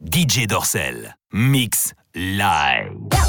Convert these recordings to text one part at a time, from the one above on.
DJ Dorsel. Mix live.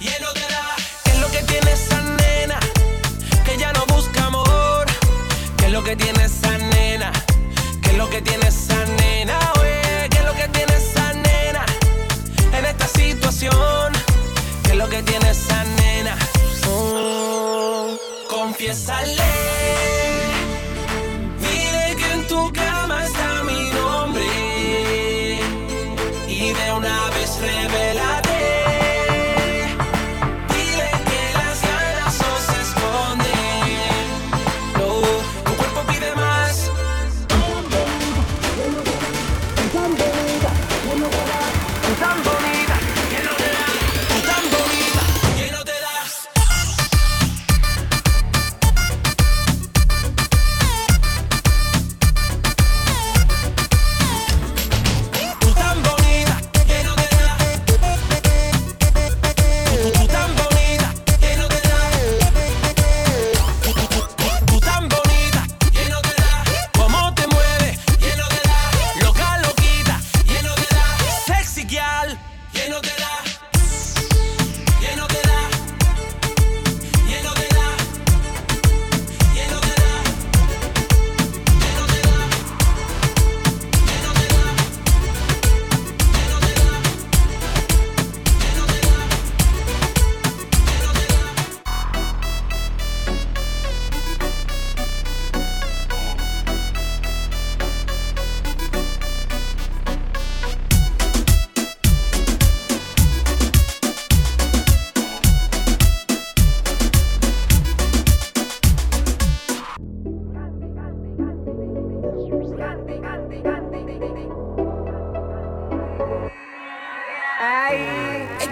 ¿Qué es lo que tiene esa nena? Que ya no busca amor. ¿Qué es lo que tiene esa nena? ¿Qué es lo que tiene esa nena? Oye, ¿qué es lo que tiene esa nena? En esta situación, ¿qué es lo que tiene esa nena? Oh, confiésale.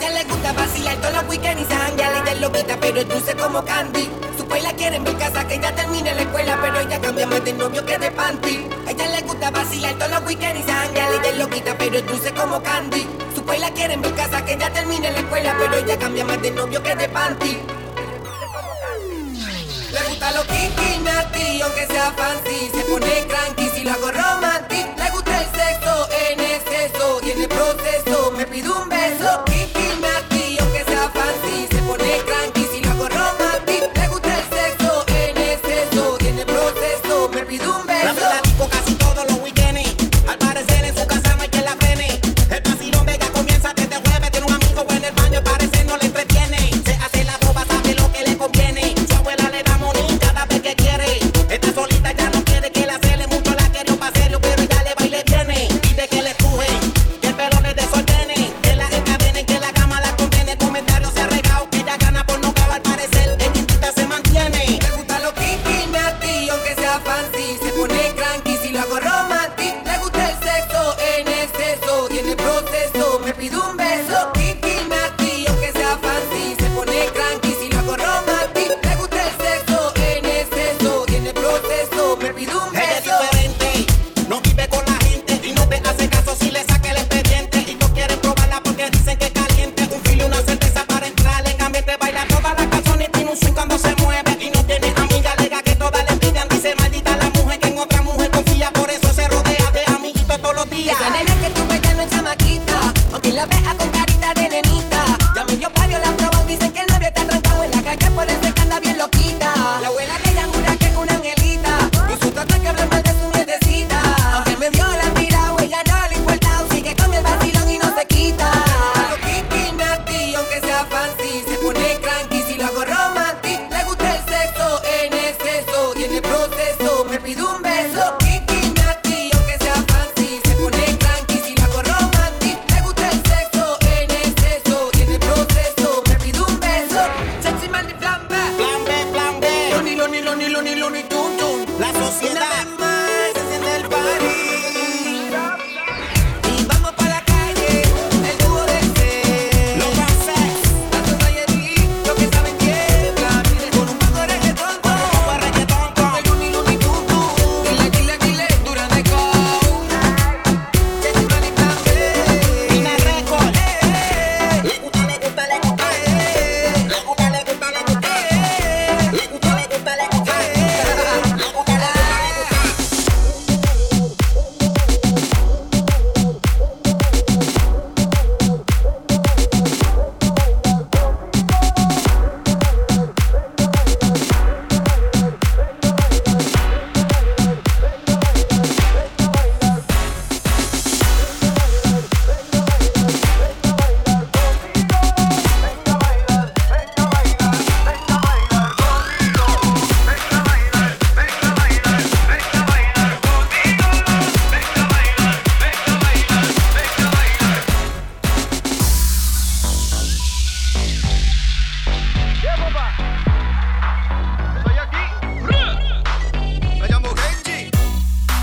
que le gusta vacilar todos los weekends y se janguea. Ella es loquita, pero es dulce como candy. Su la en mi casa, que ella termine la escuela, pero ella cambia más de novio que de panty. A ella le gusta vacilar todos los weekends y se janguea. Ella es loquita, pero es dulce como candy. Su la en mi casa, que ella termine la escuela, pero ella cambia más de novio que de panty. Le gusta lo kinky, natty, aunque sea fancy Se pone cranky si lo hago romantic Le gusta el sexo en exceso Y en el proceso me pide un beso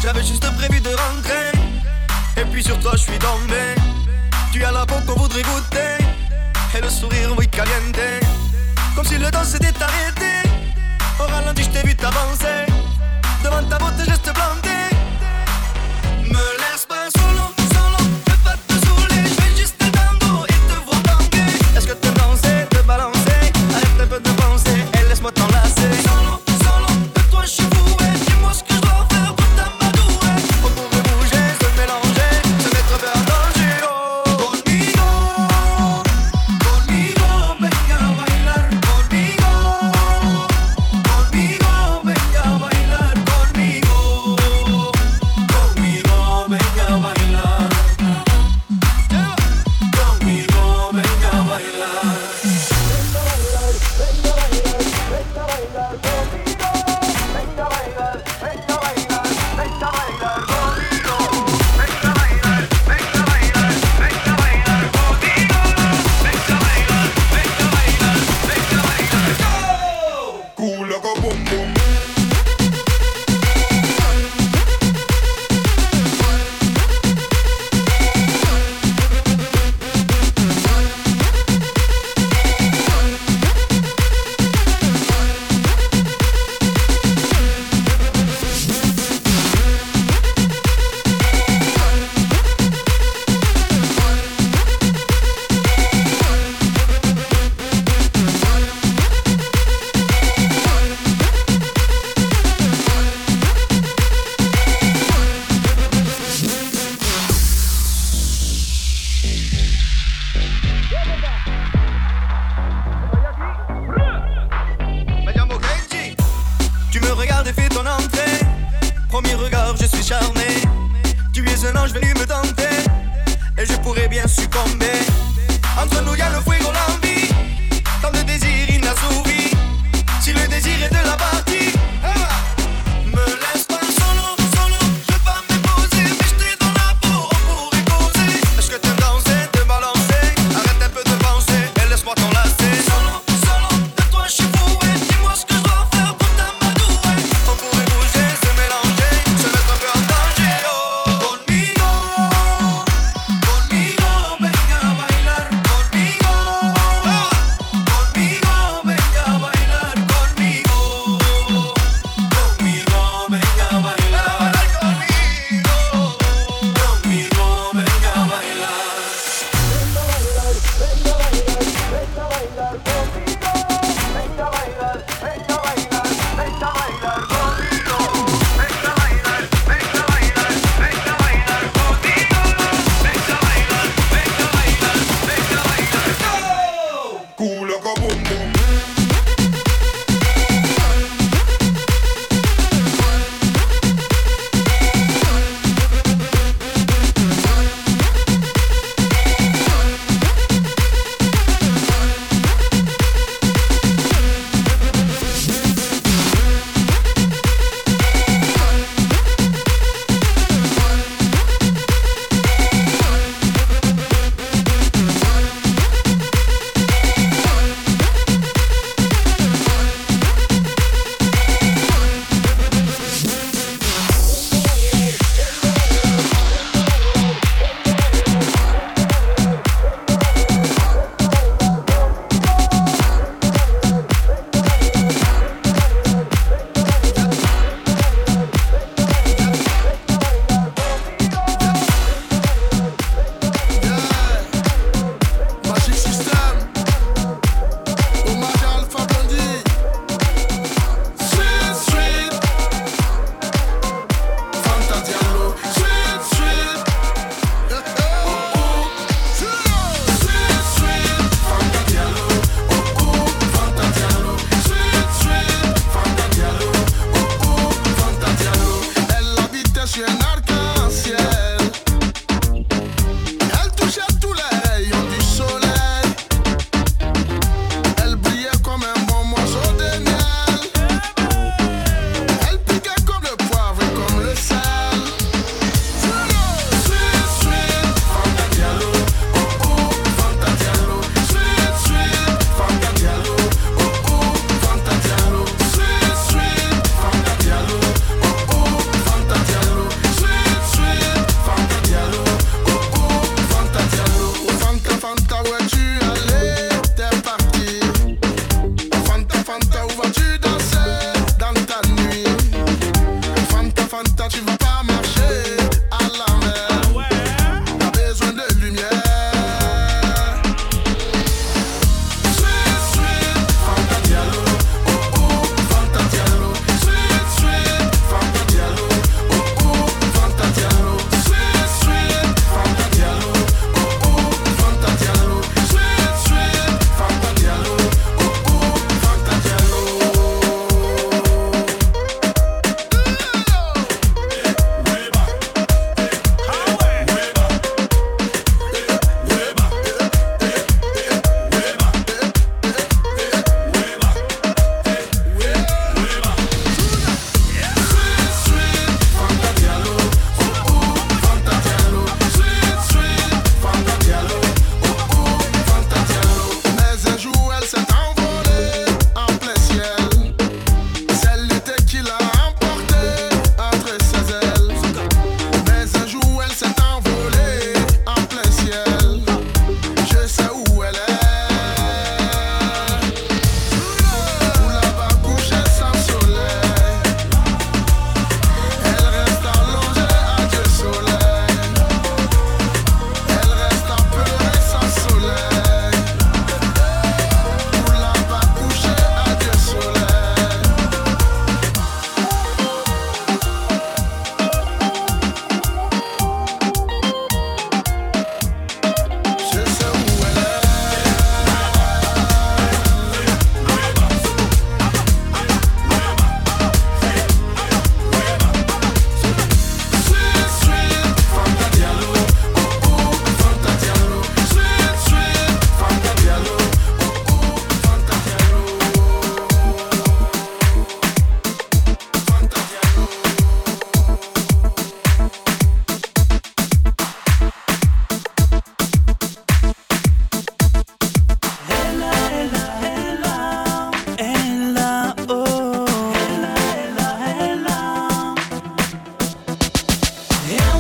J'avais juste prévu de rentrer. Et puis sur toi, je suis tombé. Tu as la peau qu'on voudrait goûter. Et le sourire, oui, caliente. Comme si le temps s'était arrêté. Au ralenti, je t'ai vu t'avancer. Devant ta beauté, je te plantais. Tu es un ange venu me tenter, et je pourrais bien succomber.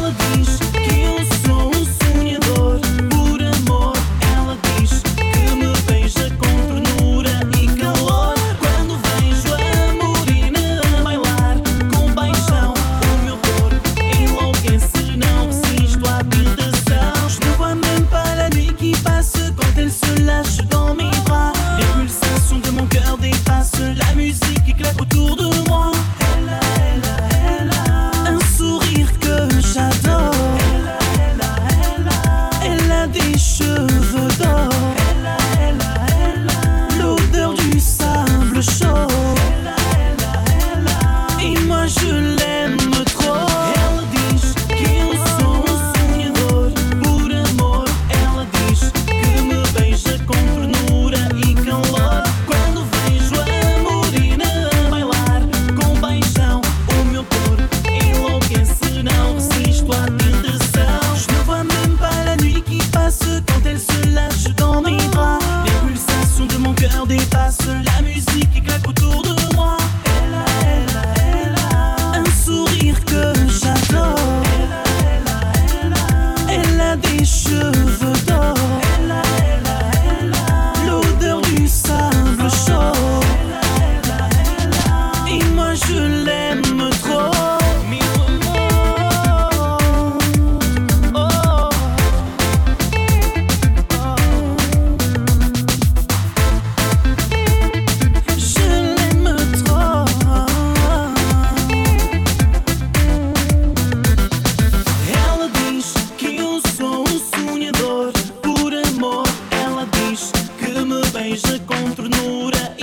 ela Com ternura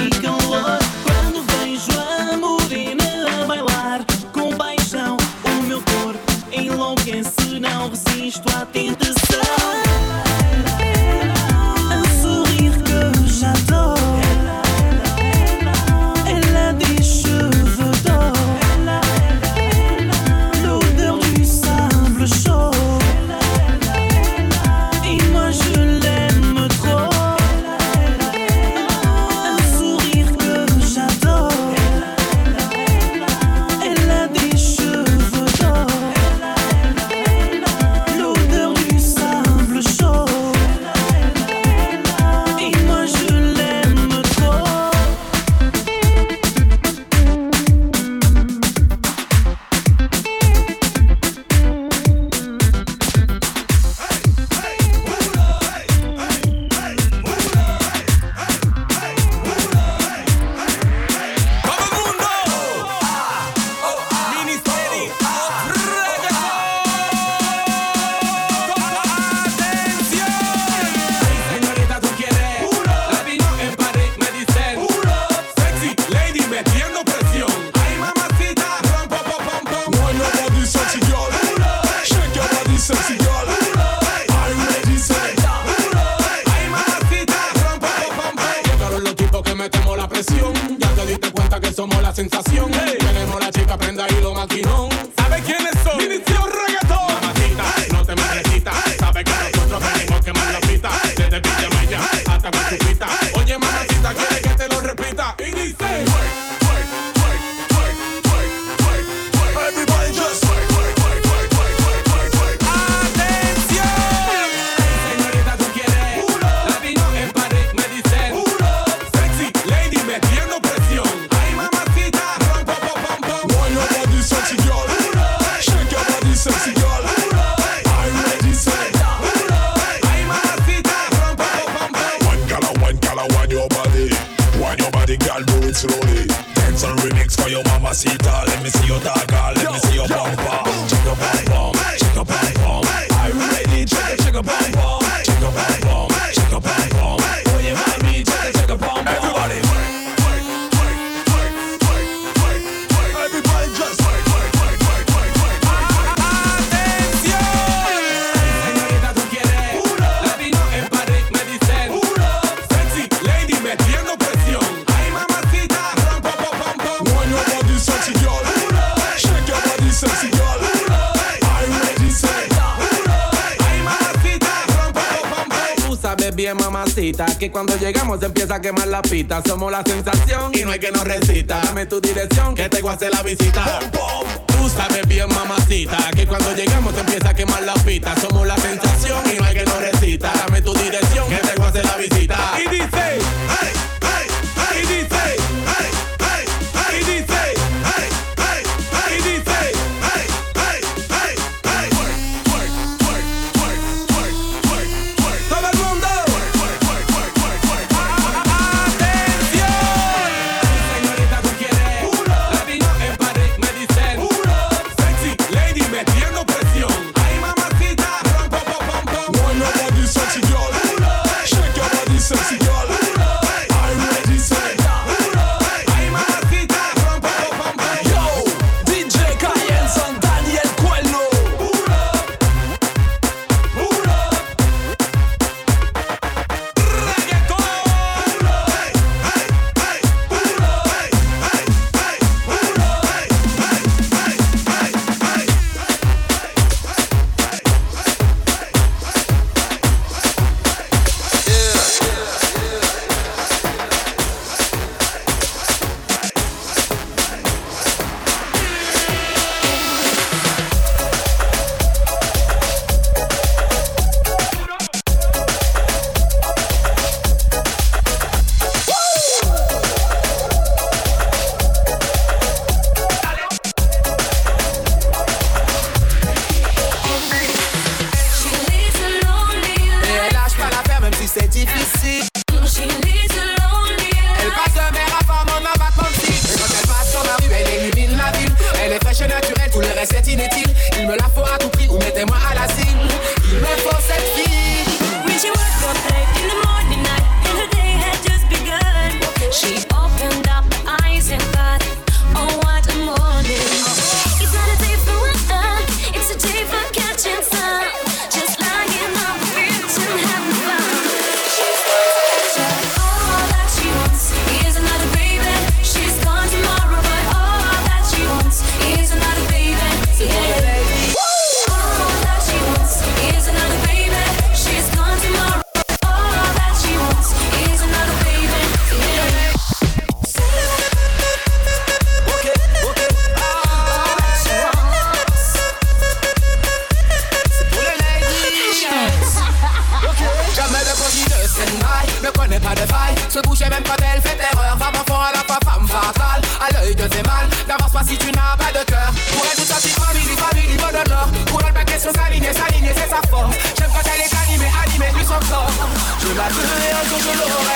que cuando llegamos empieza a quemar la pita. Somos la sensación y no hay que nos recita. Dame tu dirección que te voy a hacer la visita. Tú sabes bien, mamacita, que cuando llegamos empieza a quemar la pita. Somos la sensación y no hay que nos recita. Dame tu dirección que te voy a hacer la visita. Y dice, y dice. se bouge même quand elle fait erreur. Va d'enfant à la fois femme fatale. À l'œil de tes mal, n'avance pas si tu n'as pas de cœur. Pour elle, tout si famille, famille, bon honneur. Pour elle, pas question s'aligner, s'aligner, c'est sa force. J'aime quand elle est animée, animée, plus encore. Je la veux et un jour je l'aurai.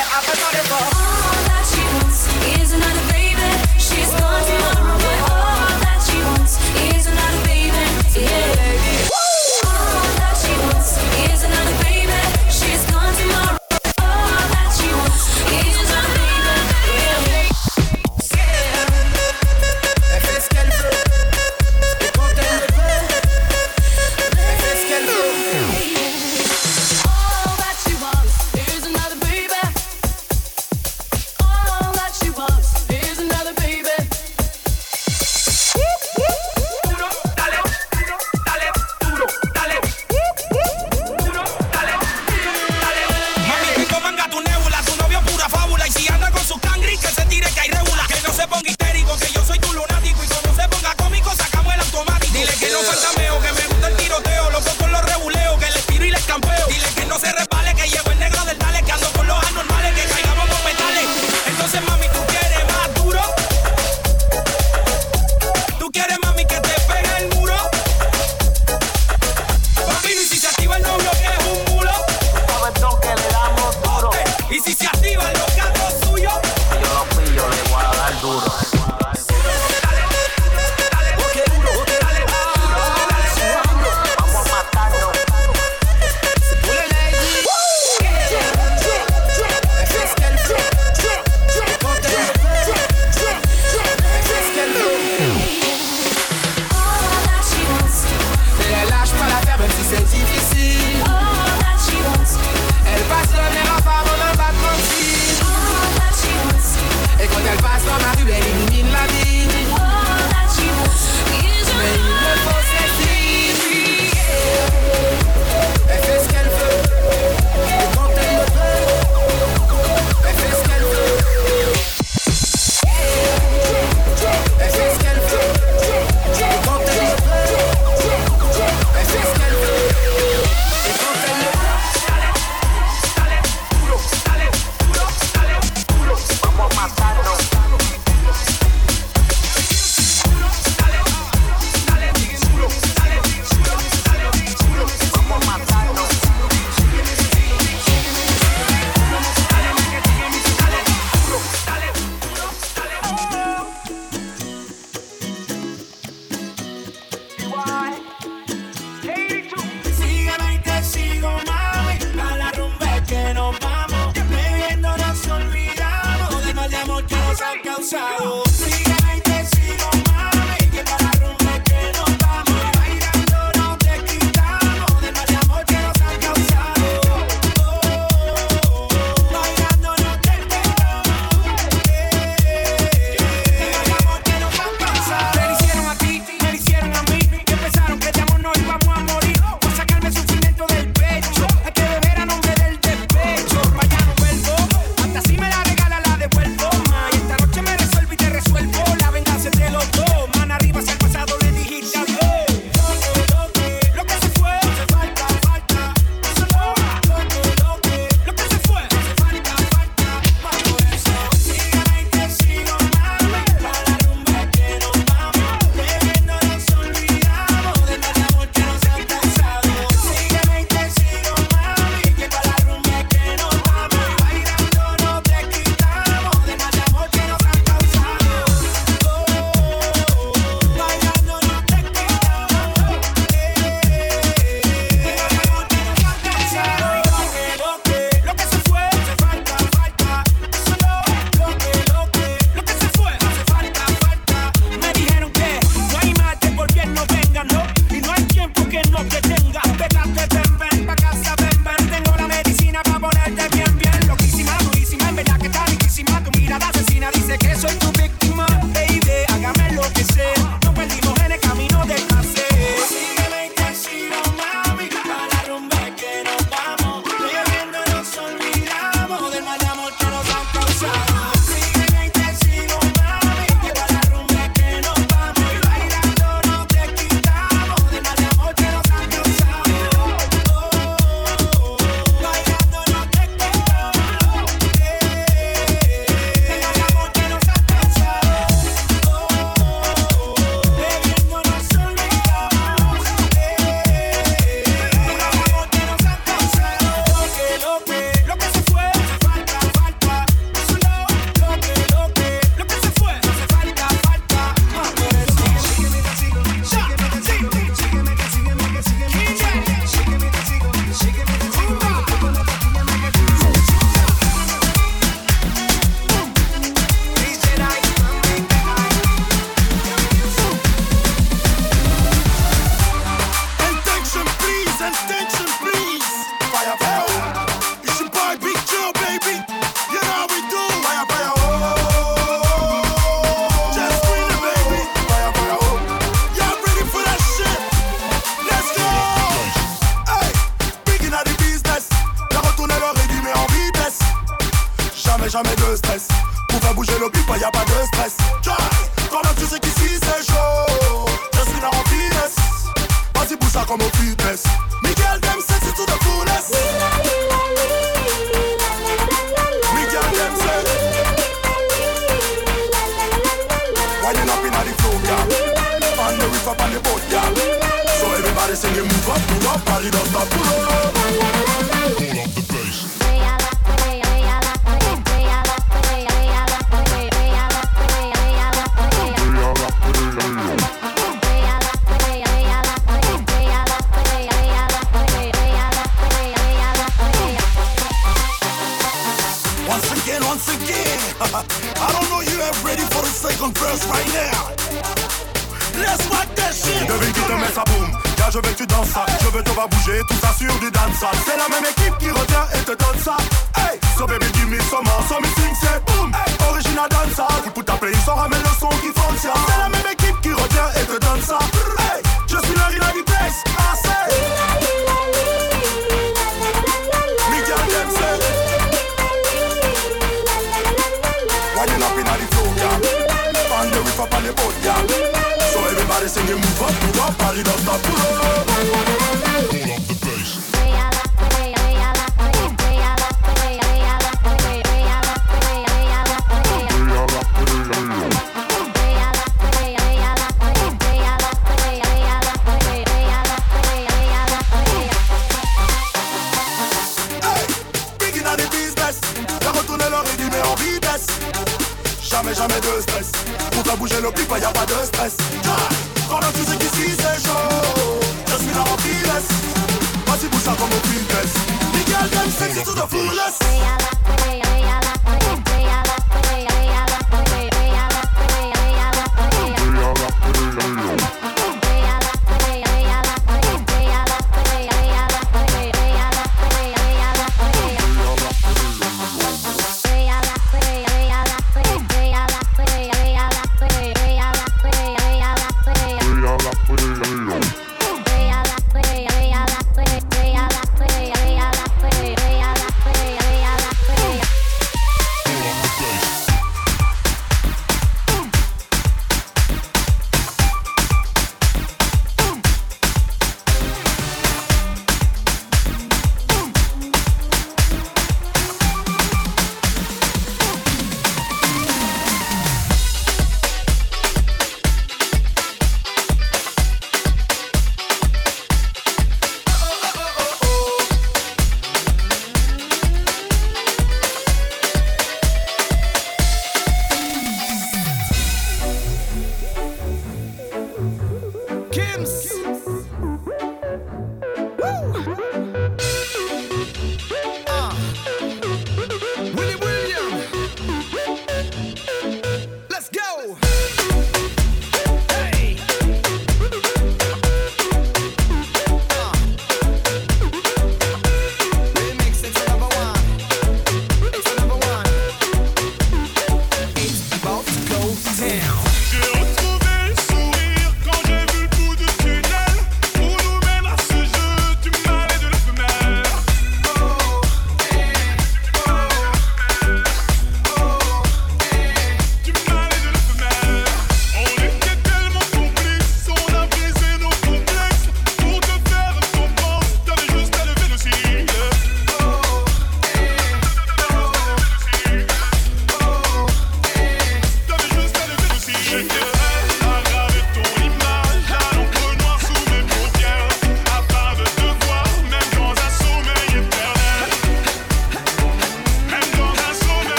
up. Hold up.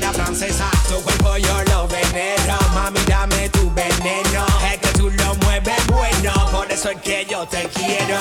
francesa. Tu cuerpo yo lo venero, mami dame tu veneno. Es que tú lo mueves bueno, por eso es que yo te quiero.